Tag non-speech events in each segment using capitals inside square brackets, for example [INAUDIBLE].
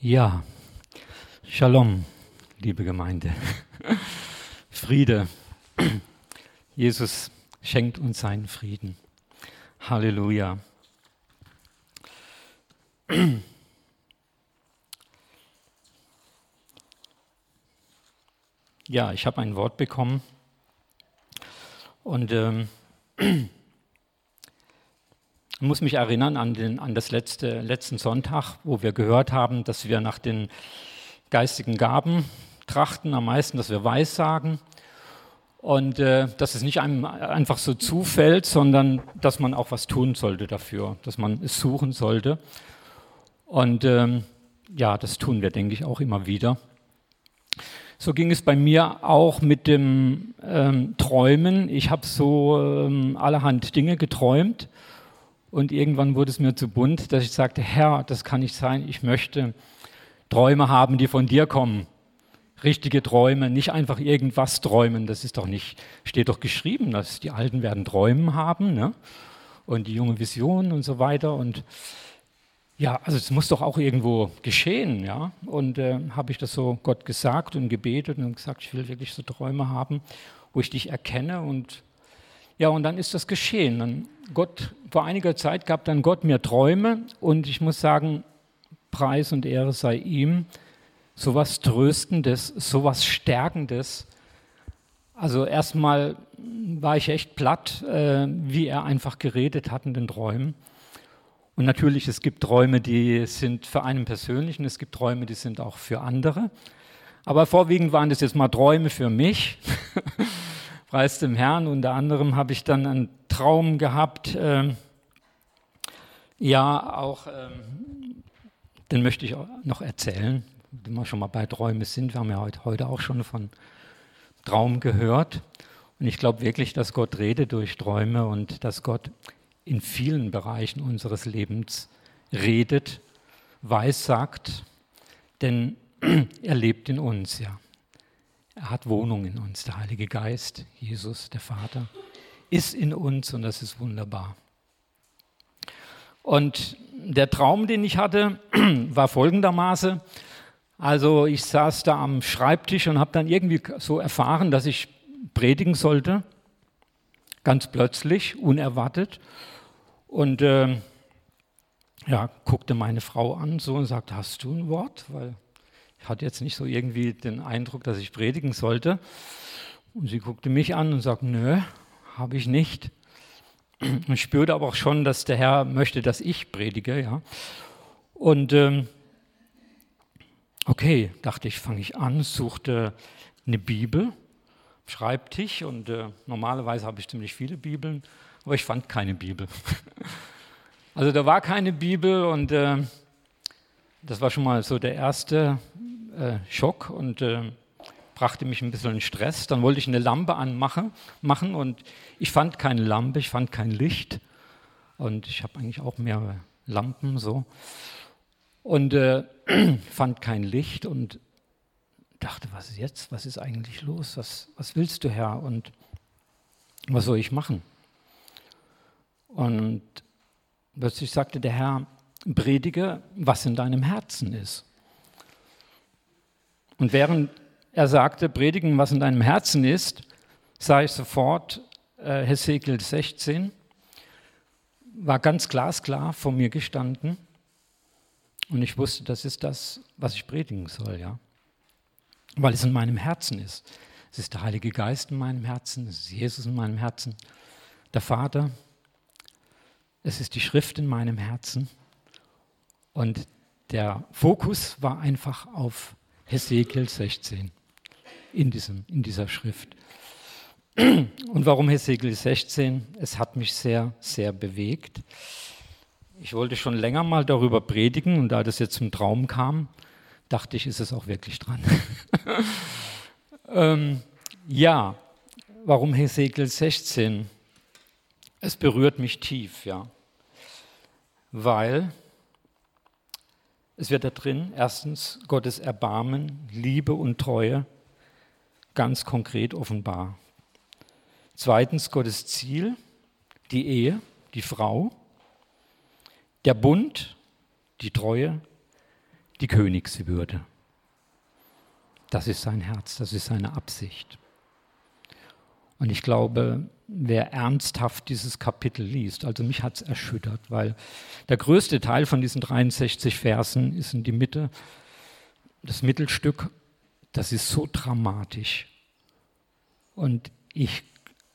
Ja, Shalom, liebe Gemeinde. [LAUGHS] Friede. Jesus schenkt uns seinen Frieden. Halleluja. Ja, ich habe ein Wort bekommen und ähm, ich muss mich erinnern an, den, an das letzte, letzten Sonntag, wo wir gehört haben, dass wir nach den geistigen Gaben trachten, am meisten, dass wir Weissagen und äh, dass es nicht einem einfach so zufällt, sondern dass man auch was tun sollte dafür, dass man es suchen sollte. Und ähm, ja, das tun wir, denke ich, auch immer wieder. So ging es bei mir auch mit dem ähm, Träumen. Ich habe so ähm, allerhand Dinge geträumt und irgendwann wurde es mir zu bunt, dass ich sagte, Herr, das kann nicht sein, ich möchte Träume haben, die von dir kommen. Richtige Träume, nicht einfach irgendwas träumen, das ist doch nicht, steht doch geschrieben, dass die Alten werden Träumen haben ne? und die junge Visionen und so weiter. Und ja, also es muss doch auch irgendwo geschehen, ja. Und äh, habe ich das so Gott gesagt und gebetet und gesagt, ich will wirklich so Träume haben, wo ich dich erkenne und ja, und dann ist das geschehen. Dann Gott, vor einiger Zeit gab dann Gott mir Träume und ich muss sagen, Preis und Ehre sei ihm. So was Tröstendes, so was Stärkendes. Also erstmal war ich echt platt, äh, wie er einfach geredet hat in den Träumen. Und natürlich, es gibt Träume, die sind für einen persönlich und es gibt Träume, die sind auch für andere. Aber vorwiegend waren das jetzt mal Träume für mich. [LAUGHS] Preis dem Herrn. Unter anderem habe ich dann einen Traum gehabt, äh, ja, auch, ähm, den möchte ich noch erzählen, wenn wir schon mal bei Träumen sind. Wir haben ja heute, heute auch schon von Traum gehört. Und ich glaube wirklich, dass Gott redet durch Träume und dass Gott in vielen Bereichen unseres Lebens redet, weissagt, denn [CLEARS THROAT] er lebt in uns, ja. Er hat Wohnung in uns, der Heilige Geist, Jesus, der Vater, ist in uns und das ist wunderbar. Und der Traum, den ich hatte, [CLEARS THROAT] war folgendermaßen. Also ich saß da am Schreibtisch und habe dann irgendwie so erfahren, dass ich predigen sollte, ganz plötzlich, unerwartet. Und äh, ja, guckte meine Frau an so und sagte, hast du ein Wort? Weil hatte jetzt nicht so irgendwie den Eindruck, dass ich predigen sollte. Und sie guckte mich an und sagte, nö, habe ich nicht. Und spürte aber auch schon, dass der Herr möchte, dass ich predige. Ja. Und ähm, okay, dachte ich, fange ich an, suchte eine Bibel, Schreibtisch und äh, normalerweise habe ich ziemlich viele Bibeln, aber ich fand keine Bibel. [LAUGHS] also da war keine Bibel und äh, das war schon mal so der erste äh, Schock und äh, brachte mich ein bisschen in Stress. Dann wollte ich eine Lampe anmachen machen und ich fand keine Lampe, ich fand kein Licht. Und ich habe eigentlich auch mehrere Lampen so. Und äh, [CLEARS THROAT] fand kein Licht und dachte, was ist jetzt? Was ist eigentlich los? Was, was willst du, Herr? Und was soll ich machen? Und plötzlich sagte der Herr, predige, was in deinem Herzen ist. Und während er sagte, predigen, was in deinem Herzen ist, sah ich sofort äh, Hesekiel 16, war ganz glasklar vor mir gestanden. Und ich wusste, das ist das, was ich predigen soll, ja. Weil es in meinem Herzen ist. Es ist der Heilige Geist in meinem Herzen, es ist Jesus in meinem Herzen, der Vater, es ist die Schrift in meinem Herzen. Und der Fokus war einfach auf Hesekiel 16 in, diesem, in dieser Schrift. [CLEARS THROAT] Und warum Hesekiel 16? Es hat mich sehr, sehr bewegt. Ich wollte schon länger mal darüber predigen und da das jetzt zum Traum kam, dachte ich, ist es auch wirklich dran. [LAUGHS] ähm, ja, warum Hesekiel 16? Es berührt mich tief, ja. Weil es wird da drin erstens Gottes Erbarmen, Liebe und Treue ganz konkret offenbar. Zweitens Gottes Ziel, die Ehe, die Frau, der Bund, die Treue, die Königswürde. Das ist sein Herz, das ist seine Absicht. Und ich glaube, wer ernsthaft dieses Kapitel liest, also mich hat es erschüttert, weil der größte Teil von diesen 63 Versen ist in die Mitte, das Mittelstück, das ist so dramatisch. Und ich,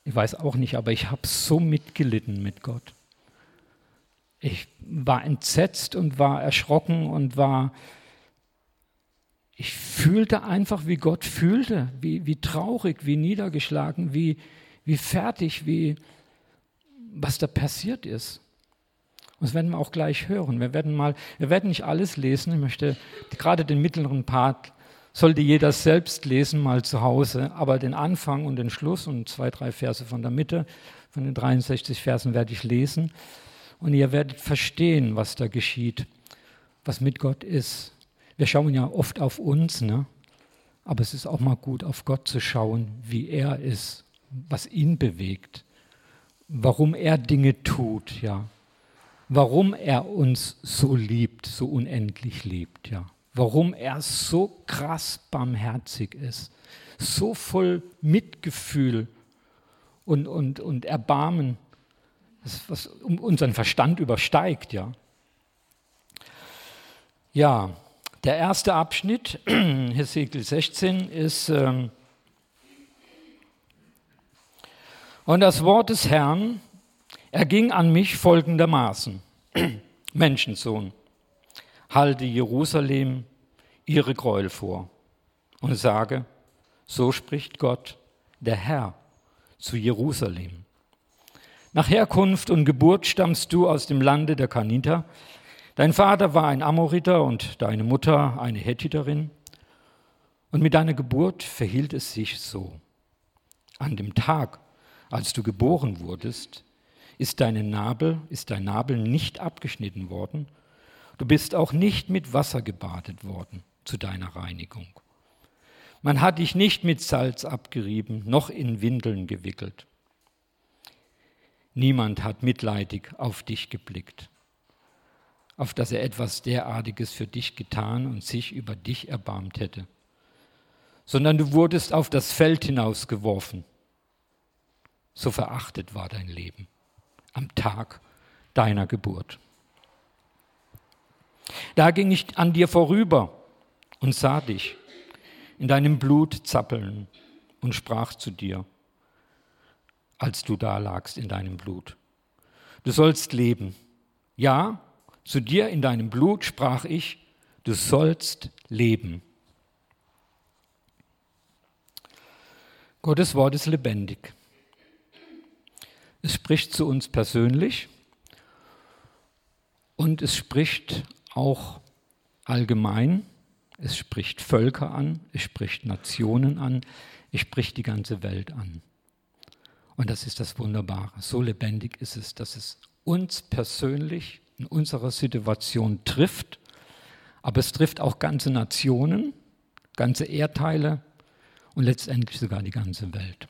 ich weiß auch nicht, aber ich habe so mitgelitten mit Gott. Ich war entsetzt und war erschrocken und war, ich fühlte einfach, wie Gott fühlte, wie, wie traurig, wie niedergeschlagen, wie, wie fertig, wie was da passiert ist. Und das werden wir auch gleich hören. Wir werden mal, wir werden nicht alles lesen. Ich möchte gerade den mittleren Part sollte jeder selbst lesen mal zu Hause, aber den Anfang und den Schluss und zwei, drei Verse von der Mitte von den 63 Versen werde ich lesen und ihr werdet verstehen, was da geschieht, was mit Gott ist. Wir schauen ja oft auf uns, ne? aber es ist auch mal gut, auf Gott zu schauen, wie er ist, was ihn bewegt, warum er Dinge tut, ja, warum er uns so liebt, so unendlich liebt, ja, warum er so krass barmherzig ist, so voll Mitgefühl und, und, und Erbarmen, was unseren Verstand übersteigt, ja. Ja, der erste Abschnitt, [CLEARS THROAT] Hesekiel 16, ist, ähm, und das Wort des Herrn erging an mich folgendermaßen, [CLEARS THROAT] Menschensohn, halte Jerusalem ihre Gräuel vor und sage, so spricht Gott, der Herr, zu Jerusalem. Nach Herkunft und Geburt stammst du aus dem Lande der Kaniter, Dein Vater war ein Amoriter und deine Mutter eine Hethiterin. Und mit deiner Geburt verhielt es sich so. An dem Tag, als du geboren wurdest, ist, deine Nabel, ist dein Nabel nicht abgeschnitten worden. Du bist auch nicht mit Wasser gebadet worden zu deiner Reinigung. Man hat dich nicht mit Salz abgerieben, noch in Windeln gewickelt. Niemand hat mitleidig auf dich geblickt auf dass er etwas derartiges für dich getan und sich über dich erbarmt hätte, sondern du wurdest auf das Feld hinausgeworfen. So verachtet war dein Leben am Tag deiner Geburt. Da ging ich an dir vorüber und sah dich in deinem Blut zappeln und sprach zu dir, als du da lagst in deinem Blut. Du sollst leben. Ja, zu dir in deinem Blut sprach ich, du sollst leben. Gottes Wort ist lebendig. Es spricht zu uns persönlich und es spricht auch allgemein. Es spricht Völker an, es spricht Nationen an, es spricht die ganze Welt an. Und das ist das Wunderbare. So lebendig ist es, dass es uns persönlich in unserer Situation trifft, aber es trifft auch ganze Nationen, ganze Erdteile und letztendlich sogar die ganze Welt.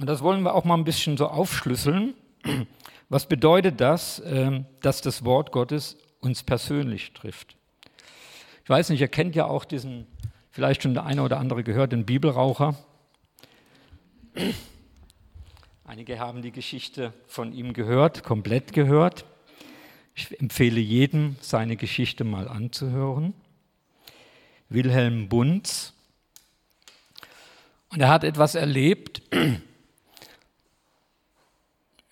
Und das wollen wir auch mal ein bisschen so aufschlüsseln. Was bedeutet das, ähm, dass das Wort Gottes uns persönlich trifft? Ich weiß nicht, ihr kennt ja auch diesen, vielleicht schon der eine oder andere gehört, den Bibelraucher. Einige haben die Geschichte von ihm gehört, komplett gehört. Ich empfehle jedem, seine Geschichte mal anzuhören. Wilhelm Bunz. Und er hat etwas erlebt. [CLEARS THROAT]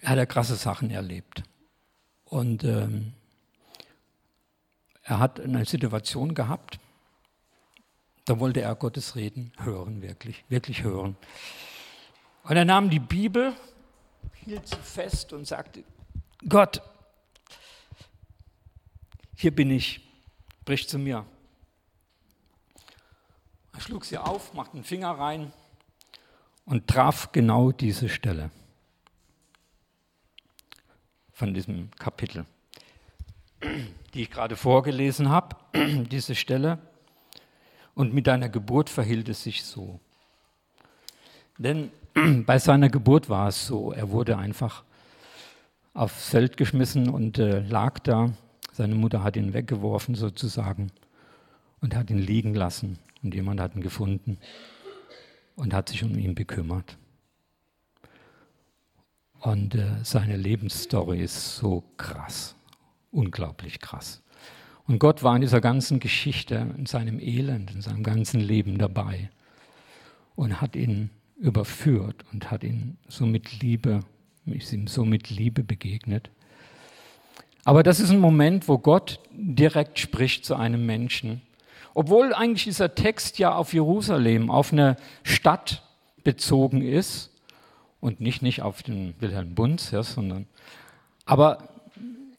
Er hat ja krasse Sachen erlebt. Und ähm, er hat eine Situation gehabt, da wollte er Gottes Reden hören, wirklich, wirklich hören. Und er nahm die Bibel, hielt sie fest und sagte, Gott, hier bin ich, brich zu mir. Er schlug sie auf, machte den Finger rein und traf genau diese Stelle von diesem Kapitel, die ich gerade vorgelesen habe, [CLEARS THROAT] diese Stelle. Und mit deiner Geburt verhielt es sich so. Denn [CLEARS THROAT] bei seiner Geburt war es so, er wurde einfach aufs Feld geschmissen und äh, lag da. Seine Mutter hat ihn weggeworfen sozusagen und hat ihn liegen lassen und jemand hat ihn gefunden und hat sich um ihn bekümmert. Und äh, seine Lebensstory ist so krass, unglaublich krass. Und Gott war in dieser ganzen Geschichte, in seinem Elend, in seinem ganzen Leben dabei und hat ihn überführt und hat ihn so mit Liebe, ist ihm so mit Liebe begegnet. Aber das ist ein Moment, wo Gott direkt spricht zu einem Menschen. Obwohl eigentlich dieser Text ja auf Jerusalem, auf eine Stadt bezogen ist und nicht, nicht auf den Wilhelm Bunz, ja, sondern aber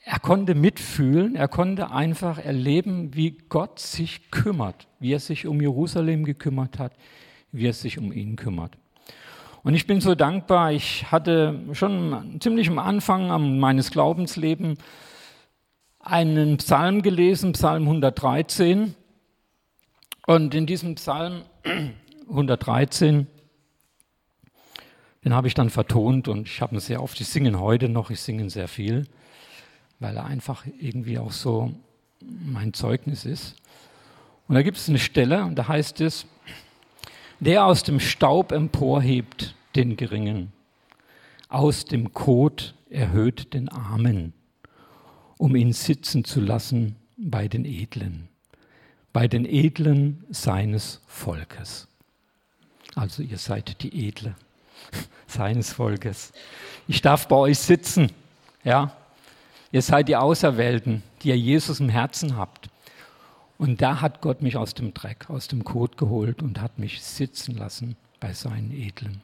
er konnte mitfühlen, er konnte einfach erleben, wie Gott sich kümmert, wie er sich um Jerusalem gekümmert hat, wie er sich um ihn kümmert. Und ich bin so dankbar, ich hatte schon ziemlich am Anfang meines Glaubenslebens einen Psalm gelesen, Psalm 113. Und in diesem Psalm [CLEARS THROAT] 113, den habe ich dann vertont und ich habe ihn sehr oft, ich singe heute noch, ich singe sehr viel weil er einfach irgendwie auch so mein Zeugnis ist. Und da gibt es eine Stelle, und da heißt es, der aus dem Staub emporhebt den Geringen, aus dem Kot erhöht den Armen, um ihn sitzen zu lassen bei den Edlen, bei den Edlen seines Volkes. Also ihr seid die Edle [LAUGHS] seines Volkes. Ich darf bei euch sitzen, ja, Ihr seid die Auserwählten, die ihr Jesus im Herzen habt. Und da hat Gott mich aus dem Dreck, aus dem Kot geholt und hat mich sitzen lassen bei seinen Edlen.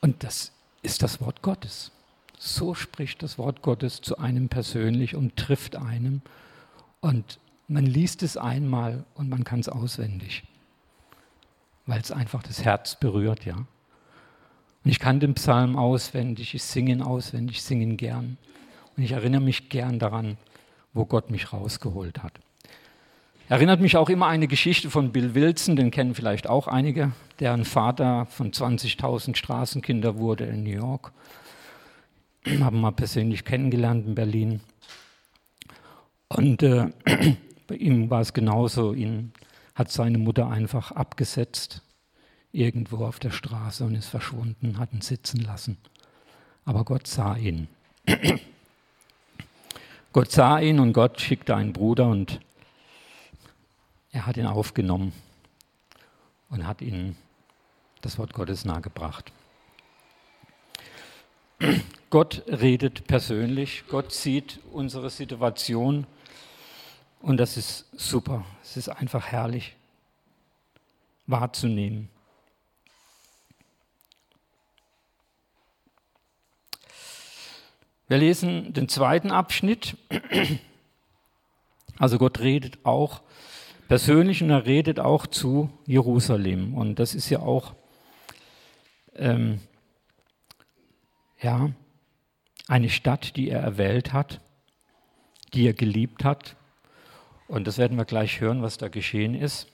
Und das ist das Wort Gottes. So spricht das Wort Gottes zu einem persönlich und trifft einem. Und man liest es einmal und man kann es auswendig, weil es einfach das Herz berührt, ja. Und ich kann den Psalm auswendig, ich singe ihn auswendig, ich singe ihn gern. Und ich erinnere mich gern daran, wo Gott mich rausgeholt hat. Erinnert mich auch immer eine Geschichte von Bill Wilson, den kennen vielleicht auch einige, der ein Vater von 20.000 Straßenkinder wurde in New York. Haben mal persönlich kennengelernt in Berlin. Und äh, [CLEARS THROAT] bei ihm war es genauso. Ihn hat seine Mutter einfach abgesetzt irgendwo auf der Straße und ist verschwunden, hat ihn sitzen lassen. Aber Gott sah ihn. [CLEARS THROAT] Gott sah ihn und Gott schickte einen Bruder und er hat ihn aufgenommen und hat ihm das Wort Gottes nahegebracht. Gott redet persönlich, Gott sieht unsere Situation und das ist super. Es ist einfach herrlich wahrzunehmen. Wir lesen den zweiten Abschnitt. Also Gott redet auch persönlich und er redet auch zu Jerusalem. Und das ist ja auch ähm, ja, eine Stadt, die er erwählt hat, die er geliebt hat. Und das werden wir gleich hören, was da geschehen ist.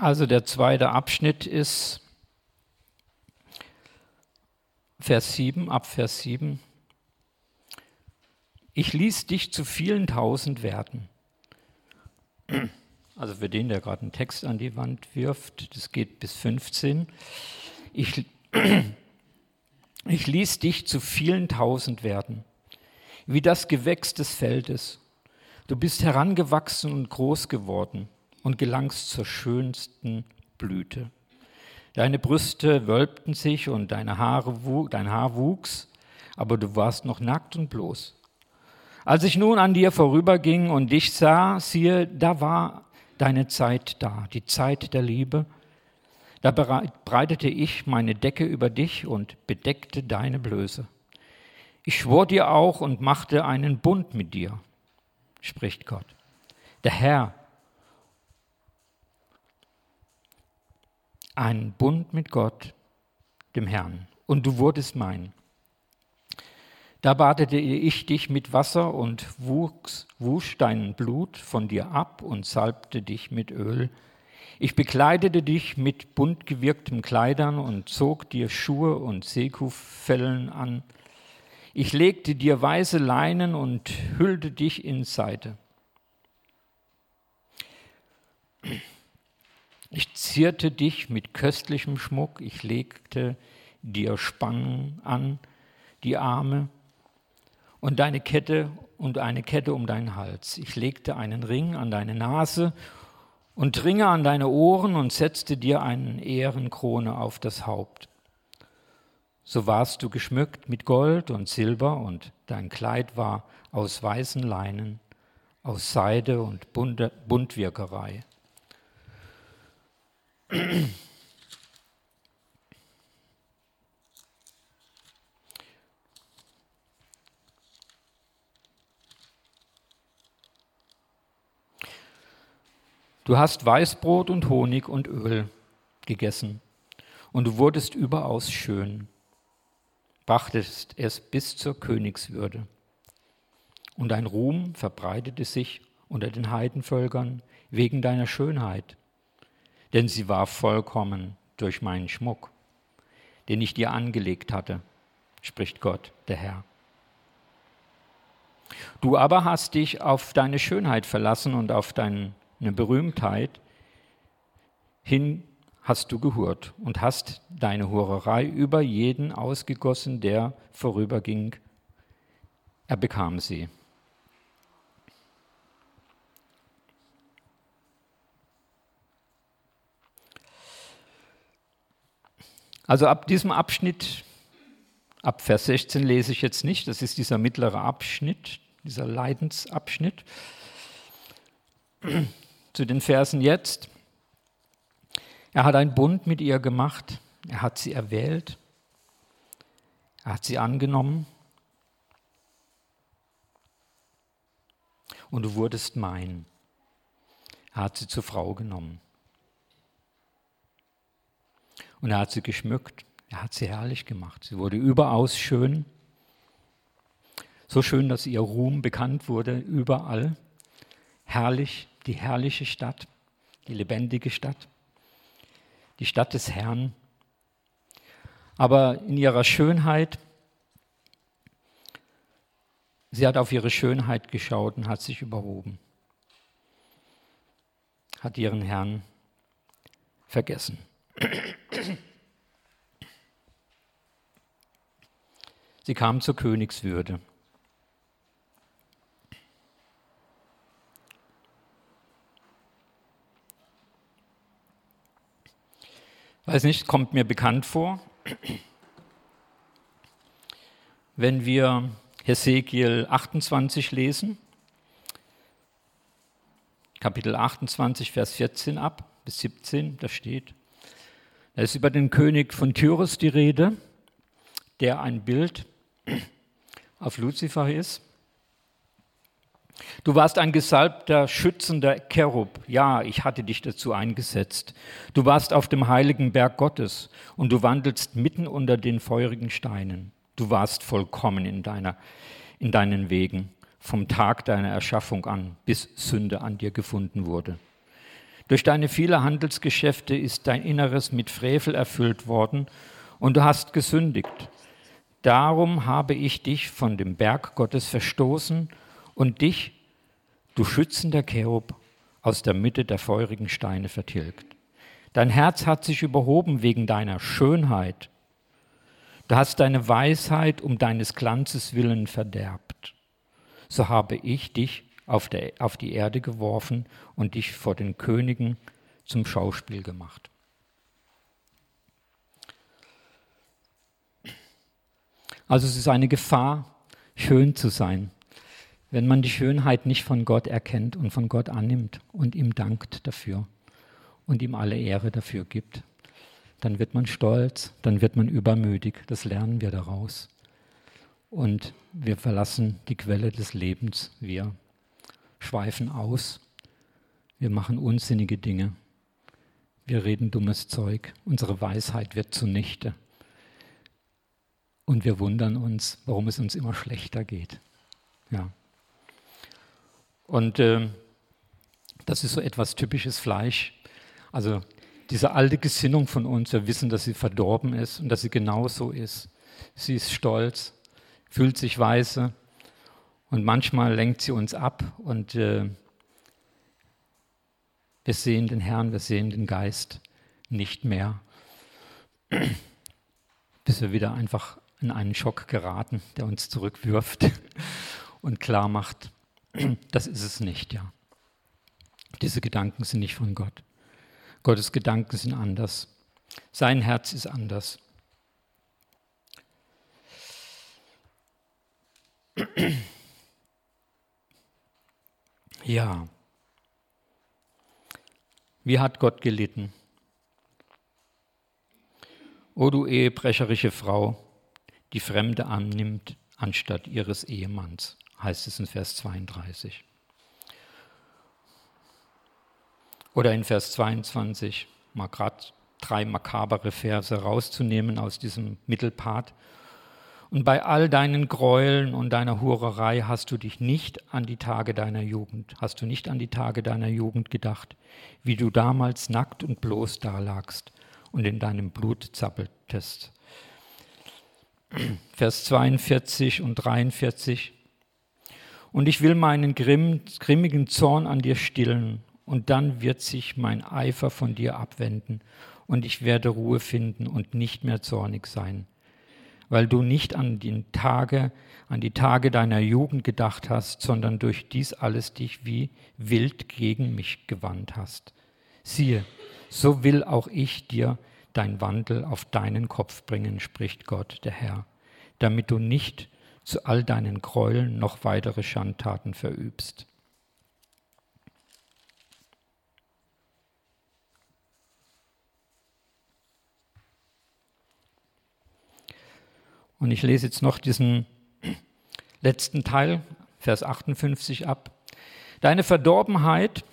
Also der zweite Abschnitt ist Vers 7, ab Vers 7. Ich ließ dich zu vielen tausend werden. Also für den, der gerade einen Text an die Wand wirft, das geht bis 15. Ich, ich ließ dich zu vielen tausend werden, wie das Gewächs des Feldes. Du bist herangewachsen und groß geworden und gelangst zur schönsten Blüte. Deine Brüste wölbten sich und deine Haare, dein Haar wuchs, aber du warst noch nackt und bloß. Als ich nun an dir vorüberging und dich sah, siehe, da war deine Zeit da, die Zeit der Liebe. Da breitete ich meine Decke über dich und bedeckte deine Blöße. Ich schwor dir auch und machte einen Bund mit dir, spricht Gott. Der Herr, einen Bund mit Gott, dem Herrn, und du wurdest mein. Da badete ich dich mit Wasser und wuchs, wusch dein Blut von dir ab und salbte dich mit Öl Ich bekleidete dich mit bunt gewirkten Kleidern und zog dir Schuhe und Seekuhfellen an. Ich legte dir weiße Leinen und hüllte dich in Seide. Ich zierte dich mit köstlichem Schmuck, ich legte dir Spangen an, die Arme und deine Kette und eine Kette um deinen Hals. Ich legte einen Ring an deine Nase und Ringe an deine Ohren und setzte dir eine Ehrenkrone auf das Haupt. So warst du geschmückt mit Gold und Silber und dein Kleid war aus weißen Leinen, aus Seide und Buntwirkerei. Du hast Weißbrot und Honig und Öl gegessen und du wurdest überaus schön, brachtest es bis zur Königswürde. Und dein Ruhm verbreitete sich unter den Heidenvölkern wegen deiner Schönheit, denn sie war vollkommen durch meinen Schmuck, den ich dir angelegt hatte, spricht Gott, der Herr. Du aber hast dich auf deine Schönheit verlassen und auf deinen eine Berühmtheit, hin hast du gehurt und hast deine Hurerei über jeden ausgegossen, der vorüberging. Er bekam sie. Also ab diesem Abschnitt, ab Vers 16 lese ich jetzt nicht, das ist dieser mittlere Abschnitt, dieser Leidensabschnitt zu den Versen jetzt. Er hat einen Bund mit ihr gemacht, er hat sie erwählt, er hat sie angenommen und du wurdest mein. Er hat sie zur Frau genommen. Und er hat sie geschmückt, er hat sie herrlich gemacht. Sie wurde überaus schön, so schön, dass ihr Ruhm bekannt wurde überall. Herrlich, die herrliche Stadt, die lebendige Stadt, die Stadt des Herrn. Aber in ihrer Schönheit, sie hat auf ihre Schönheit geschaut und hat sich überhoben, hat ihren Herrn vergessen. Sie kam zur Königswürde. Weiß nicht, kommt mir bekannt vor. Wenn wir Hesekiel 28 lesen, Kapitel 28, Vers 14 ab bis 17, da steht, da ist über den König von Tyrus die Rede, der ein Bild [CLEARS THROAT] auf Luzifer ist. Du warst ein gesalbter, schützender Cherub. Ja, ich hatte dich dazu eingesetzt. Du warst auf dem heiligen Berg Gottes und du wandelst mitten unter den feurigen Steinen. Du warst vollkommen in, deiner, in deinen Wegen, vom Tag deiner Erschaffung an, bis Sünde an dir gefunden wurde. Durch deine viele Handelsgeschäfte ist dein Inneres mit Frevel erfüllt worden und du hast gesündigt. Darum habe ich dich von dem Berg Gottes verstoßen und dich, du schützender Cherub, aus der Mitte der feurigen Steine vertilgt. Dein Herz hat sich überhoben wegen deiner Schönheit. Du hast deine Weisheit um deines Glanzes willen verderbt. So habe ich dich auf, der, auf die Erde geworfen und dich vor den Königen zum Schauspiel gemacht. Also es ist eine Gefahr, schön zu sein wenn man die Schönheit nicht von Gott erkennt und von Gott annimmt und ihm dankt dafür und ihm alle Ehre dafür gibt, dann wird man stolz, dann wird man übermütig, das lernen wir daraus. Und wir verlassen die Quelle des Lebens, wir schweifen aus, wir machen unsinnige Dinge, wir reden dummes Zeug, unsere Weisheit wird zunichte. Und wir wundern uns, warum es uns immer schlechter geht. Ja. Und äh, das ist so etwas typisches Fleisch. Also diese alte Gesinnung von uns, wir wissen, dass sie verdorben ist und dass sie genauso ist. Sie ist stolz, fühlt sich weise und manchmal lenkt sie uns ab und äh, wir sehen den Herrn, wir sehen den Geist nicht mehr, [CLEARS THROAT] bis wir wieder einfach in einen Schock geraten, der uns zurückwirft [LAUGHS] und klar macht, [CLEARS THROAT] das ist es nicht, ja. Diese Gedanken sind nicht von Gott. Gottes Gedanken sind anders. Sein Herz ist anders. [CLEARS THROAT] Ja. Wie hat Gott gelitten? O du ehebrecherische Frau, die Fremde annimmt anstatt ihres Ehemanns, heißt es in Vers 32. Oder in Vers 22, mal gerade drei makabere Verse rauszunehmen aus diesem Mittelpart. Und bei all deinen Gräueln und deiner Hurerei hast du dich nicht an die Tage deiner Jugend, hast du nicht an die Tage deiner Jugend gedacht, wie du damals nackt und bloß dalagst und in deinem Blut zappeltest. [CLEARS THROAT] Vers 42 und 43. Und ich will meinen grimm, grimmigen Zorn an dir stillen und dann wird sich mein Eifer von dir abwenden und ich werde Ruhe finden und nicht mehr zornig sein, weil du nicht an die Tage, an die Tage deiner Jugend gedacht hast, sondern durch dies alles dich wie wild gegen mich gewandt hast. Siehe, so will auch ich dir dein Wandel auf deinen Kopf bringen, spricht Gott, der Herr, damit du nicht zu all deinen Gräueln noch weitere Schandtaten verübst. Und ich lese jetzt noch diesen letzten Teil, Vers 58 ab. Deine Verdorbenheit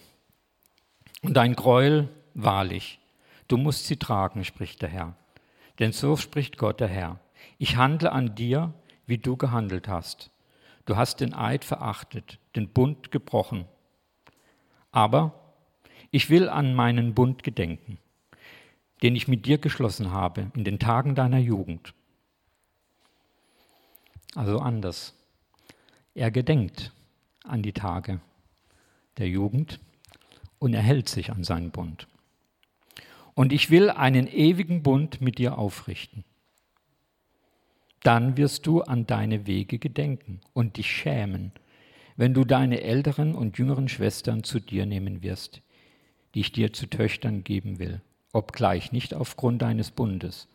und dein Gräuel wahrlich, du musst sie tragen, spricht der Herr. Denn so spricht Gott der Herr. Ich handle an dir, wie du gehandelt hast. Du hast den Eid verachtet, den Bund gebrochen. Aber ich will an meinen Bund gedenken, den ich mit dir geschlossen habe in den Tagen deiner Jugend also anders. Er gedenkt an die Tage der Jugend und er hält sich an seinen Bund. Und ich will einen ewigen Bund mit dir aufrichten. Dann wirst du an deine Wege gedenken und dich schämen, wenn du deine älteren und jüngeren Schwestern zu dir nehmen wirst, die ich dir zu Töchtern geben will, obgleich nicht aufgrund deines Bundes,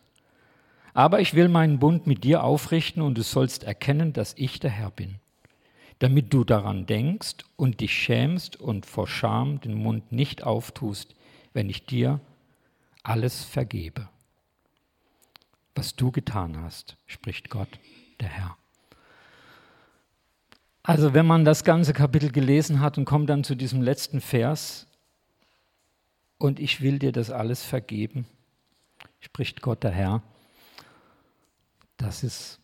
aber ich will meinen Bund mit dir aufrichten und du sollst erkennen, dass ich der Herr bin, damit du daran denkst und dich schämst und vor Scham den Mund nicht auftust, wenn ich dir alles vergebe. Was du getan hast, spricht Gott, der Herr. Also wenn man das ganze Kapitel gelesen hat und kommt dann zu diesem letzten Vers, und ich will dir das alles vergeben, spricht Gott der Herr, das ist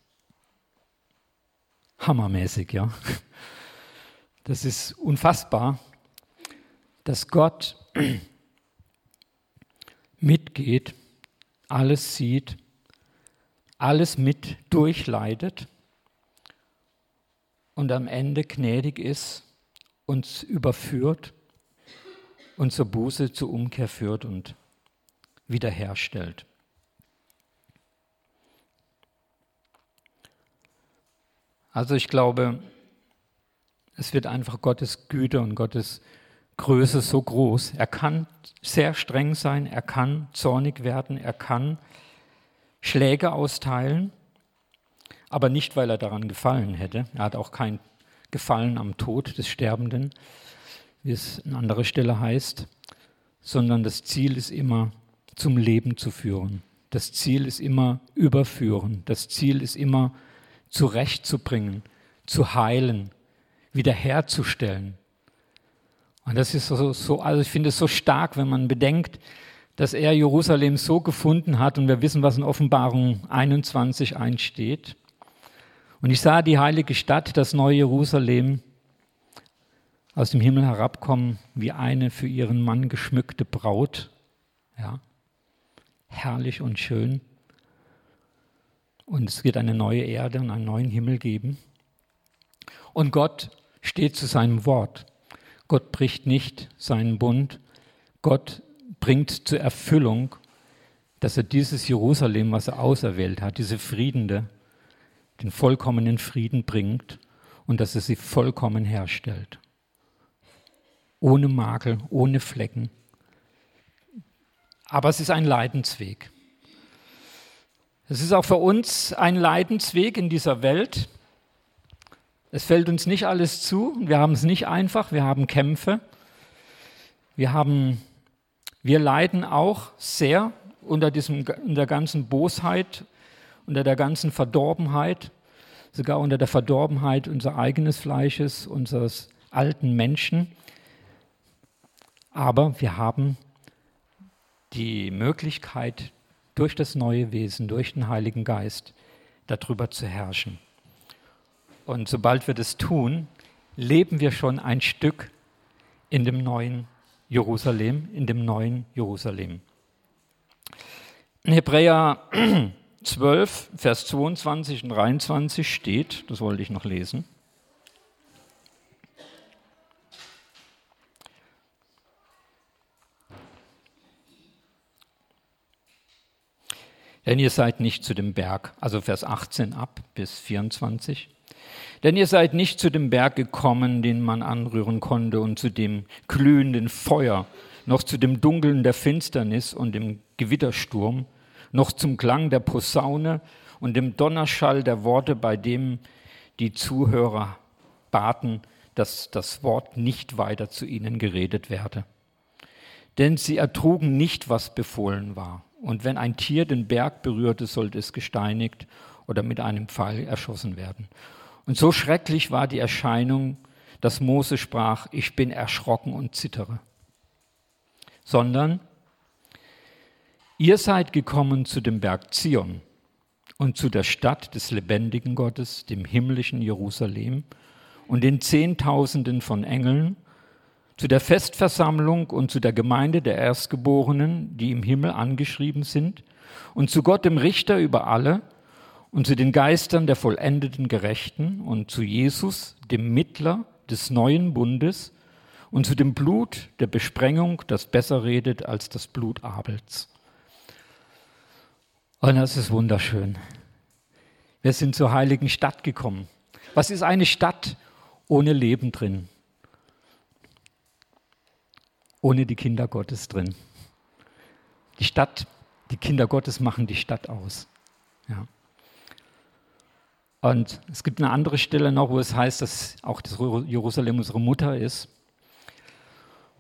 hammermäßig, ja. Das ist unfassbar, dass Gott mitgeht, alles sieht, alles mit durchleidet und am Ende gnädig ist, uns überführt und zur Buße, zur Umkehr führt und wiederherstellt. Also ich glaube, es wird einfach Gottes Güte und Gottes Größe so groß. Er kann sehr streng sein, er kann zornig werden, er kann Schläge austeilen, aber nicht, weil er daran gefallen hätte. Er hat auch kein Gefallen am Tod des Sterbenden, wie es an anderer Stelle heißt, sondern das Ziel ist immer, zum Leben zu führen. Das Ziel ist immer überführen. Das Ziel ist immer zurechtzubringen, zu heilen, wiederherzustellen. Und das ist so, so, also ich finde es so stark, wenn man bedenkt, dass er Jerusalem so gefunden hat und wir wissen, was in Offenbarung 21 einsteht. Und ich sah die heilige Stadt, das neue Jerusalem, aus dem Himmel herabkommen wie eine für ihren Mann geschmückte Braut Ja? Herrlich und schön. Und es wird eine neue Erde und einen neuen Himmel geben. Und Gott steht zu seinem Wort. Gott bricht nicht seinen Bund. Gott bringt zur Erfüllung, dass er dieses Jerusalem, was er auserwählt hat, diese Friedende, den vollkommenen Frieden bringt und dass er sie vollkommen herstellt. Ohne Makel, ohne Flecken. Aber es ist ein Leidensweg. Es ist auch für uns ein Leidensweg in dieser Welt. Es fällt uns nicht alles zu. Wir haben es nicht einfach. Wir haben Kämpfe. Wir, haben, wir leiden auch sehr unter, diesem, unter der ganzen Bosheit, unter der ganzen Verdorbenheit, sogar unter der Verdorbenheit unseres eigenen Fleisches, unseres alten Menschen. Aber wir haben die Möglichkeit, durch das neue Wesen, durch den Heiligen Geist, darüber zu herrschen. Und sobald wir das tun, leben wir schon ein Stück in dem neuen Jerusalem, in dem neuen Jerusalem. In Hebräer [CLEARS THROAT] 12, Vers 22 und 23 steht, das wollte ich noch lesen. Denn ihr seid nicht zu dem Berg, also Vers 18 ab bis 24. Denn ihr seid nicht zu dem Berg gekommen, den man anrühren konnte, und zu dem glühenden Feuer, noch zu dem Dunkeln der Finsternis und dem Gewittersturm, noch zum Klang der Posaune und dem Donnerschall der Worte, bei dem die Zuhörer baten, dass das Wort nicht weiter zu ihnen geredet werde. Denn sie ertrugen nicht, was befohlen war. Und wenn ein Tier den Berg berührte, sollte es gesteinigt oder mit einem Pfeil erschossen werden. Und so schrecklich war die Erscheinung, dass Mose sprach, ich bin erschrocken und zittere. Sondern ihr seid gekommen zu dem Berg Zion und zu der Stadt des lebendigen Gottes, dem himmlischen Jerusalem und den Zehntausenden von Engeln zu der Festversammlung und zu der Gemeinde der Erstgeborenen, die im Himmel angeschrieben sind, und zu Gott dem Richter über alle, und zu den Geistern der vollendeten Gerechten, und zu Jesus, dem Mittler des neuen Bundes, und zu dem Blut der Besprengung, das besser redet als das Blut Abels. Und das ist wunderschön. Wir sind zur heiligen Stadt gekommen. Was ist eine Stadt ohne Leben drin? Ohne die Kinder Gottes drin. Die Stadt, die Kinder Gottes machen die Stadt aus. Ja. Und es gibt eine andere Stelle noch, wo es heißt, dass auch das Jerusalem unsere Mutter ist.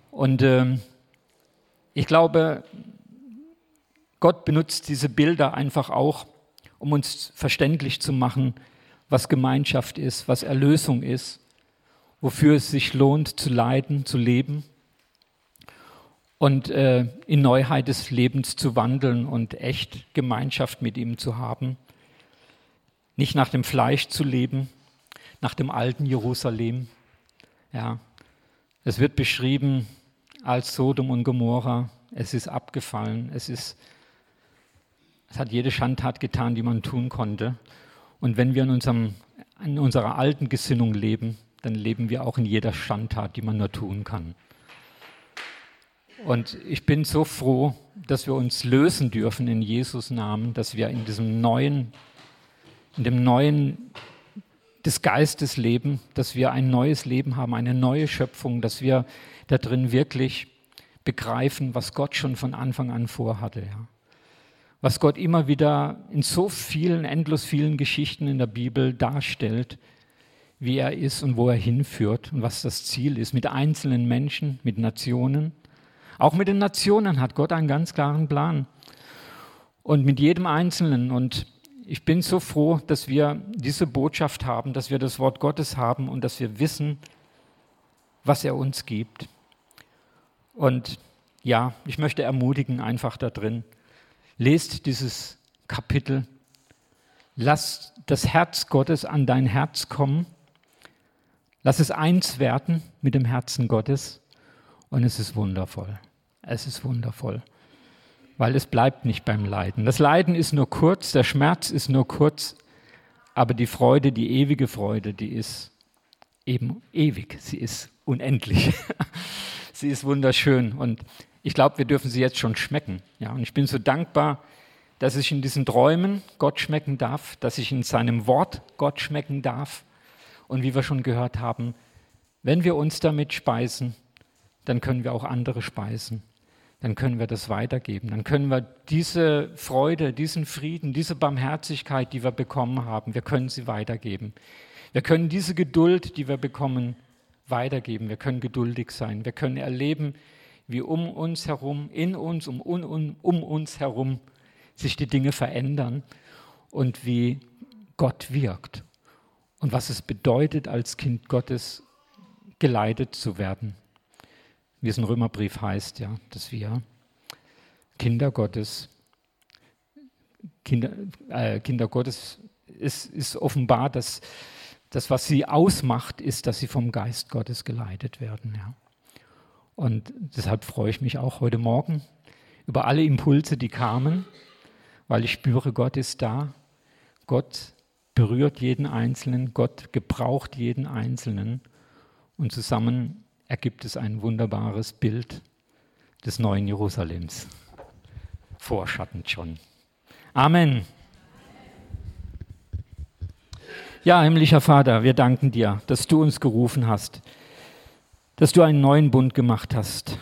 Und äh, ich glaube, Gott benutzt diese Bilder einfach auch, um uns verständlich zu machen, was Gemeinschaft ist, was Erlösung ist, wofür es sich lohnt zu leiden, zu leben und äh, in Neuheit des Lebens zu wandeln und echt Gemeinschaft mit ihm zu haben. Nicht nach dem Fleisch zu leben, nach dem alten Jerusalem. Ja, es wird beschrieben als Sodom und Gomorra. Es ist abgefallen. Es ist, es hat jede Schandtat getan, die man tun konnte. Und wenn wir in, unserem, in unserer alten Gesinnung leben, dann leben wir auch in jeder Schandtat, die man nur tun kann. Und ich bin so froh, dass wir uns lösen dürfen in Jesus Namen, dass wir in diesem neuen, in dem neuen des Geistes leben, dass wir ein neues Leben haben, eine neue Schöpfung, dass wir da drin wirklich begreifen, was Gott schon von Anfang an vorhatte. Ja. Was Gott immer wieder in so vielen, endlos vielen Geschichten in der Bibel darstellt, wie er ist und wo er hinführt und was das Ziel ist mit einzelnen Menschen, mit Nationen auch mit den Nationen hat Gott einen ganz klaren Plan. Und mit jedem Einzelnen. Und ich bin so froh, dass wir diese Botschaft haben, dass wir das Wort Gottes haben und dass wir wissen, was er uns gibt. Und ja, ich möchte ermutigen einfach da drin. Lest dieses Kapitel. Lass das Herz Gottes an dein Herz kommen. Lass es eins werden mit dem Herzen Gottes. Und es ist wundervoll. Es ist wundervoll. weil es bleibt nicht beim Leiden. Das Leiden ist nur kurz, der Schmerz ist nur kurz, aber die Freude, die ewige Freude, die ist eben ewig, sie ist unendlich. [LAUGHS] sie ist wunderschön und ich glaube, wir dürfen sie jetzt schon schmecken. Ja, und ich bin so dankbar, dass ich in diesen Träumen Gott schmecken darf, dass ich in seinem Wort Gott schmecken darf. Und wie wir schon gehört haben, wenn wir uns damit speisen, dann können wir auch andere speisen. Dann können wir das weitergeben. Dann können wir diese Freude, diesen Frieden, diese Barmherzigkeit, die wir bekommen haben, wir können sie weitergeben. Wir können diese Geduld, die wir bekommen, weitergeben. Wir können geduldig sein. Wir können erleben, wie um uns herum, in uns, um, um, um uns herum sich die Dinge verändern und wie Gott wirkt und was es bedeutet, als Kind Gottes geleitet zu werden. Wie es im Römerbrief heißt, ja, dass wir Kinder Gottes, Kinder, äh, Kinder Gottes ist, ist offenbar, dass das, was sie ausmacht, ist, dass sie vom Geist Gottes geleitet werden. Ja. Und deshalb freue ich mich auch heute Morgen über alle Impulse, die kamen weil ich spüre, Gott ist da. Gott berührt jeden Einzelnen, Gott gebraucht jeden Einzelnen und zusammen ergibt es ein wunderbares Bild des neuen Jerusalems. Vorschattend schon. Amen. Ja, himmlischer Vater, wir danken dir, dass du uns gerufen hast, dass du einen neuen Bund gemacht hast,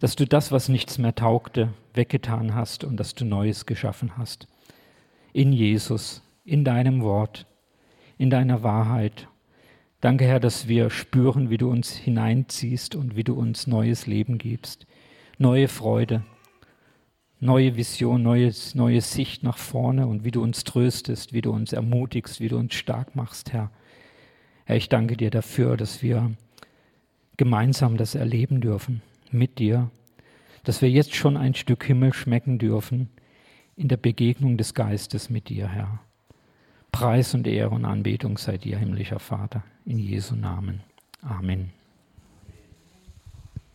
dass du das, was nichts mehr taugte, weggetan hast und dass du Neues geschaffen hast. In Jesus, in deinem Wort, in deiner Wahrheit. Danke, Herr, dass wir spüren, wie du uns hineinziehst und wie du uns neues Leben gibst, neue Freude, neue Vision, neues, neue Sicht nach vorne und wie du uns tröstest, wie du uns ermutigst, wie du uns stark machst, Herr. Herr, ich danke dir dafür, dass wir gemeinsam das erleben dürfen mit dir dass wir jetzt schon ein Stück Himmel schmecken dürfen in der Begegnung des Geistes mit dir, Herr. Preis und Ehre und Anbetung sei dir, himmlischer Vater, in Jesu Namen. Amen.